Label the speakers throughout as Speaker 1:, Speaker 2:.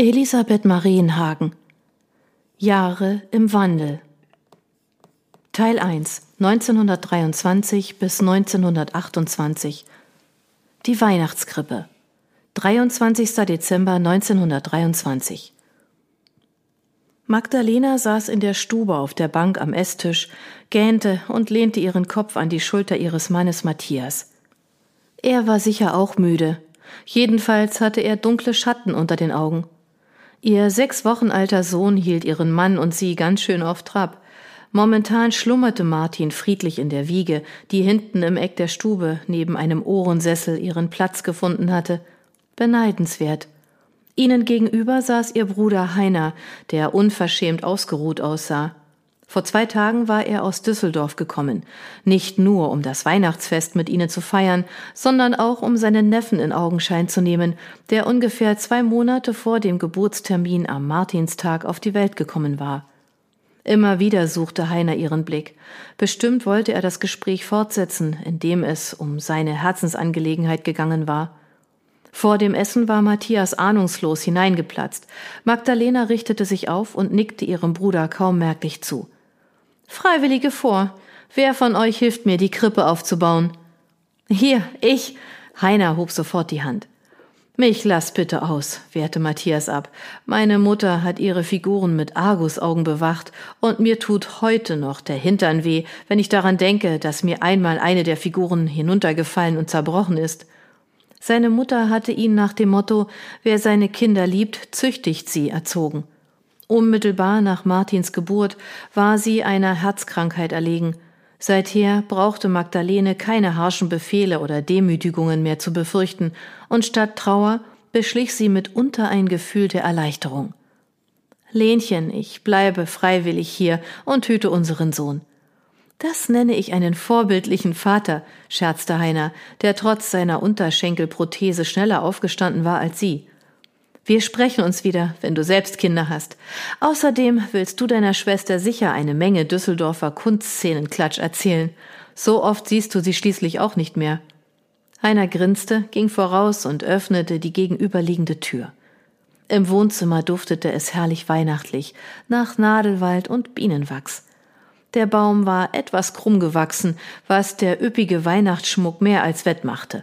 Speaker 1: Elisabeth Marienhagen Jahre im Wandel Teil 1 1923 bis 1928 Die Weihnachtskrippe 23. Dezember 1923 Magdalena saß in der Stube auf der Bank am Esstisch, gähnte und lehnte ihren Kopf an die Schulter ihres Mannes Matthias. Er war sicher auch müde. Jedenfalls hatte er dunkle Schatten unter den Augen. Ihr sechs Wochen alter Sohn hielt ihren Mann und sie ganz schön auf Trab. Momentan schlummerte Martin friedlich in der Wiege, die hinten im Eck der Stube neben einem Ohrensessel ihren Platz gefunden hatte. Beneidenswert. Ihnen gegenüber saß ihr Bruder Heiner, der unverschämt ausgeruht aussah. Vor zwei Tagen war er aus Düsseldorf gekommen, nicht nur um das Weihnachtsfest mit ihnen zu feiern, sondern auch um seinen Neffen in Augenschein zu nehmen, der ungefähr zwei Monate vor dem Geburtstermin am Martinstag auf die Welt gekommen war. Immer wieder suchte Heiner ihren Blick. Bestimmt wollte er das Gespräch fortsetzen, in dem es um seine Herzensangelegenheit gegangen war. Vor dem Essen war Matthias ahnungslos hineingeplatzt. Magdalena richtete sich auf und nickte ihrem Bruder kaum merklich zu. Freiwillige vor. Wer von euch hilft mir, die Krippe aufzubauen? Hier, ich. Heiner hob sofort die Hand. Mich lass bitte aus, wehrte Matthias ab. Meine Mutter hat ihre Figuren mit Argusaugen bewacht, und mir tut heute noch der Hintern weh, wenn ich daran denke, dass mir einmal eine der Figuren hinuntergefallen und zerbrochen ist. Seine Mutter hatte ihn nach dem Motto Wer seine Kinder liebt, züchtigt sie erzogen. Unmittelbar nach Martins Geburt war sie einer Herzkrankheit erlegen. Seither brauchte Magdalene keine harschen Befehle oder Demütigungen mehr zu befürchten, und statt Trauer beschlich sie mitunter ein Gefühl der Erleichterung. Lenchen, ich bleibe freiwillig hier und hüte unseren Sohn. Das nenne ich einen vorbildlichen Vater, scherzte Heiner, der trotz seiner Unterschenkelprothese schneller aufgestanden war als sie. Wir sprechen uns wieder, wenn du selbst Kinder hast. Außerdem willst du deiner Schwester sicher eine Menge Düsseldorfer Kunstszenenklatsch erzählen. So oft siehst du sie schließlich auch nicht mehr. Heiner grinste, ging voraus und öffnete die gegenüberliegende Tür. Im Wohnzimmer duftete es herrlich weihnachtlich, nach Nadelwald und Bienenwachs. Der Baum war etwas krumm gewachsen, was der üppige Weihnachtsschmuck mehr als wettmachte.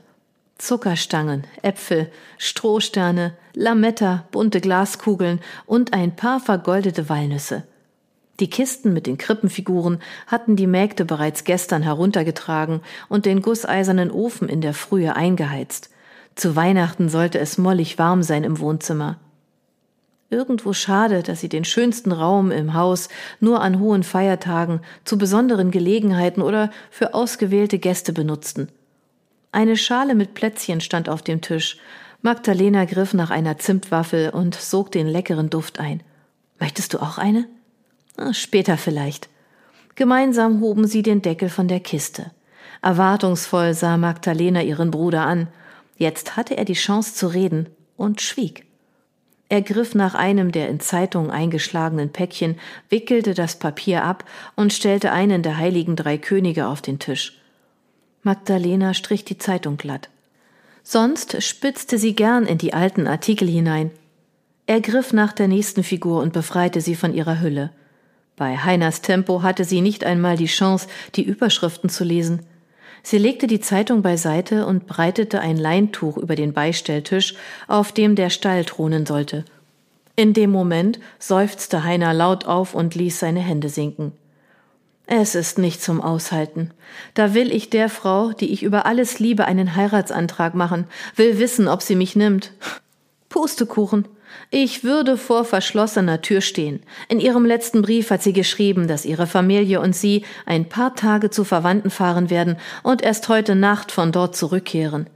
Speaker 1: Zuckerstangen, Äpfel, Strohsterne, Lametta, bunte Glaskugeln und ein paar vergoldete Walnüsse. Die Kisten mit den Krippenfiguren hatten die Mägde bereits gestern heruntergetragen und den gusseisernen Ofen in der Frühe eingeheizt. Zu Weihnachten sollte es mollig warm sein im Wohnzimmer. Irgendwo schade, dass sie den schönsten Raum im Haus nur an hohen Feiertagen, zu besonderen Gelegenheiten oder für ausgewählte Gäste benutzten. Eine Schale mit Plätzchen stand auf dem Tisch. Magdalena griff nach einer Zimtwaffel und sog den leckeren Duft ein. Möchtest du auch eine? Später vielleicht. Gemeinsam hoben sie den Deckel von der Kiste. Erwartungsvoll sah Magdalena ihren Bruder an. Jetzt hatte er die Chance zu reden und schwieg. Er griff nach einem der in Zeitungen eingeschlagenen Päckchen, wickelte das Papier ab und stellte einen der heiligen drei Könige auf den Tisch. Magdalena strich die Zeitung glatt. Sonst spitzte sie gern in die alten Artikel hinein. Er griff nach der nächsten Figur und befreite sie von ihrer Hülle. Bei Heiners Tempo hatte sie nicht einmal die Chance, die Überschriften zu lesen. Sie legte die Zeitung beiseite und breitete ein Leintuch über den Beistelltisch, auf dem der Stall thronen sollte. In dem Moment seufzte Heiner laut auf und ließ seine Hände sinken. Es ist nicht zum Aushalten. Da will ich der Frau, die ich über alles liebe, einen Heiratsantrag machen, will wissen, ob sie mich nimmt. Pustekuchen. Ich würde vor verschlossener Tür stehen. In ihrem letzten Brief hat sie geschrieben, dass ihre Familie und sie ein paar Tage zu Verwandten fahren werden und erst heute Nacht von dort zurückkehren.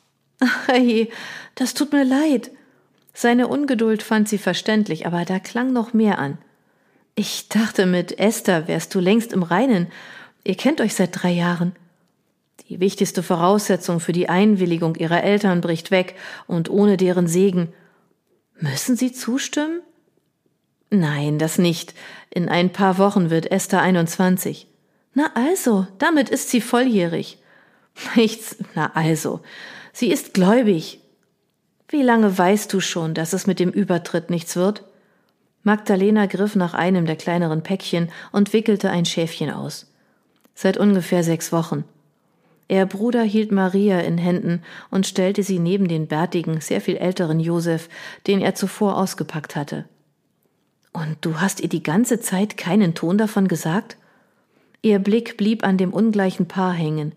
Speaker 1: Ach, je, das tut mir leid. Seine Ungeduld fand sie verständlich, aber da klang noch mehr an. Ich dachte, mit Esther wärst du längst im Reinen. Ihr kennt euch seit drei Jahren. Die wichtigste Voraussetzung für die Einwilligung ihrer Eltern bricht weg, und ohne deren Segen. Müssen sie zustimmen? Nein, das nicht. In ein paar Wochen wird Esther 21. Na also, damit ist sie volljährig. Nichts, na also. Sie ist gläubig. Wie lange weißt du schon, dass es mit dem Übertritt nichts wird? Magdalena griff nach einem der kleineren Päckchen und wickelte ein Schäfchen aus. Seit ungefähr sechs Wochen. Ihr Bruder hielt Maria in Händen und stellte sie neben den bärtigen, sehr viel älteren Josef, den er zuvor ausgepackt hatte. Und du hast ihr die ganze Zeit keinen Ton davon gesagt? Ihr Blick blieb an dem ungleichen Paar hängen.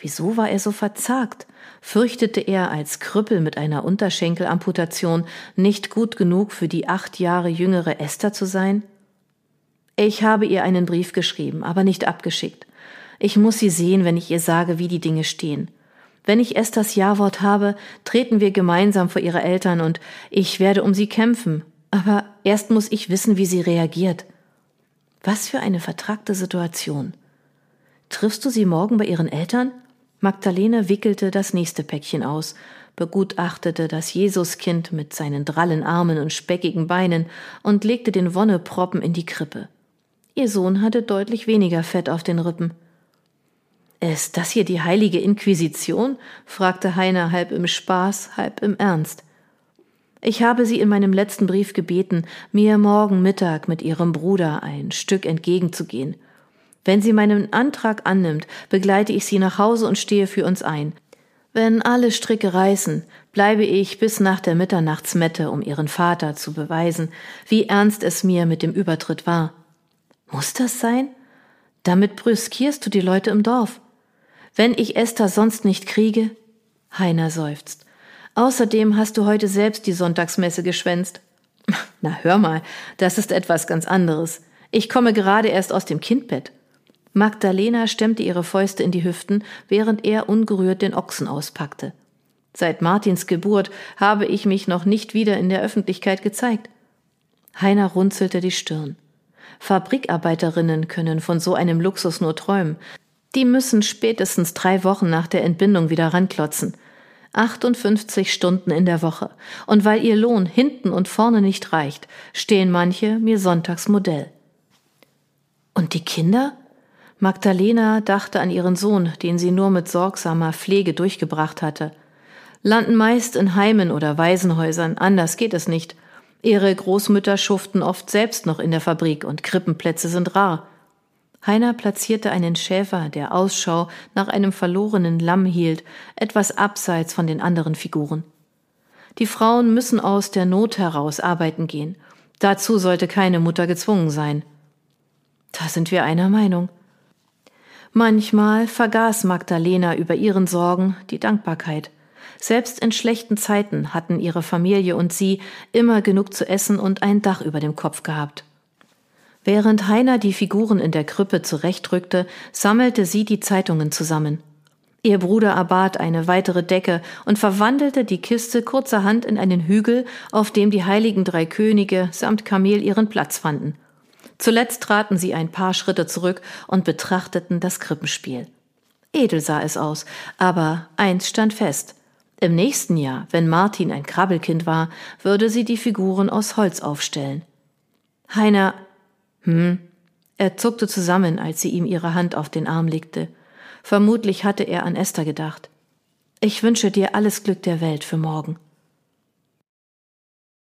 Speaker 1: Wieso war er so verzagt? Fürchtete er als Krüppel mit einer Unterschenkelamputation nicht gut genug für die acht Jahre jüngere Esther zu sein? Ich habe ihr einen Brief geschrieben, aber nicht abgeschickt. Ich muss sie sehen, wenn ich ihr sage, wie die Dinge stehen. Wenn ich Esthers Ja-Wort habe, treten wir gemeinsam vor ihre Eltern und ich werde um sie kämpfen. Aber erst muss ich wissen, wie sie reagiert. Was für eine vertragte Situation. Triffst du sie morgen bei ihren Eltern? Magdalene wickelte das nächste Päckchen aus, begutachtete das Jesuskind mit seinen drallen Armen und speckigen Beinen und legte den Wonneproppen in die Krippe. Ihr Sohn hatte deutlich weniger Fett auf den Rippen. Ist das hier die heilige Inquisition? fragte Heiner halb im Spaß, halb im Ernst. Ich habe sie in meinem letzten Brief gebeten, mir morgen Mittag mit ihrem Bruder ein Stück entgegenzugehen. Wenn sie meinen Antrag annimmt, begleite ich sie nach Hause und stehe für uns ein. Wenn alle Stricke reißen, bleibe ich bis nach der Mitternachtsmette, um ihren Vater zu beweisen, wie ernst es mir mit dem Übertritt war. Muss das sein? Damit brüskierst du die Leute im Dorf. Wenn ich Esther sonst nicht kriege? Heiner seufzt. Außerdem hast du heute selbst die Sonntagsmesse geschwänzt. Na hör mal, das ist etwas ganz anderes. Ich komme gerade erst aus dem Kindbett. Magdalena stemmte ihre Fäuste in die Hüften, während er ungerührt den Ochsen auspackte. Seit Martins Geburt habe ich mich noch nicht wieder in der Öffentlichkeit gezeigt. Heiner runzelte die Stirn. Fabrikarbeiterinnen können von so einem Luxus nur träumen. Die müssen spätestens drei Wochen nach der Entbindung wieder ranklotzen. 58 Stunden in der Woche. Und weil ihr Lohn hinten und vorne nicht reicht, stehen manche mir sonntags Modell. Und die Kinder? Magdalena dachte an ihren Sohn, den sie nur mit sorgsamer Pflege durchgebracht hatte. Landen meist in Heimen oder Waisenhäusern, anders geht es nicht. Ihre Großmütter schuften oft selbst noch in der Fabrik und Krippenplätze sind rar. Heiner platzierte einen Schäfer, der Ausschau nach einem verlorenen Lamm hielt, etwas abseits von den anderen Figuren. Die Frauen müssen aus der Not heraus arbeiten gehen. Dazu sollte keine Mutter gezwungen sein. Da sind wir einer Meinung. Manchmal vergaß Magdalena über ihren Sorgen die Dankbarkeit. Selbst in schlechten Zeiten hatten ihre Familie und sie immer genug zu essen und ein Dach über dem Kopf gehabt. Während Heiner die Figuren in der Krippe zurechtrückte, sammelte sie die Zeitungen zusammen. Ihr Bruder erbat eine weitere Decke und verwandelte die Kiste kurzerhand in einen Hügel, auf dem die heiligen drei Könige samt Kamel ihren Platz fanden. Zuletzt traten sie ein paar Schritte zurück und betrachteten das Krippenspiel. Edel sah es aus, aber eins stand fest. Im nächsten Jahr, wenn Martin ein Krabbelkind war, würde sie die Figuren aus Holz aufstellen. Heiner hm. Er zuckte zusammen, als sie ihm ihre Hand auf den Arm legte. Vermutlich hatte er an Esther gedacht. Ich wünsche dir alles Glück der Welt für morgen.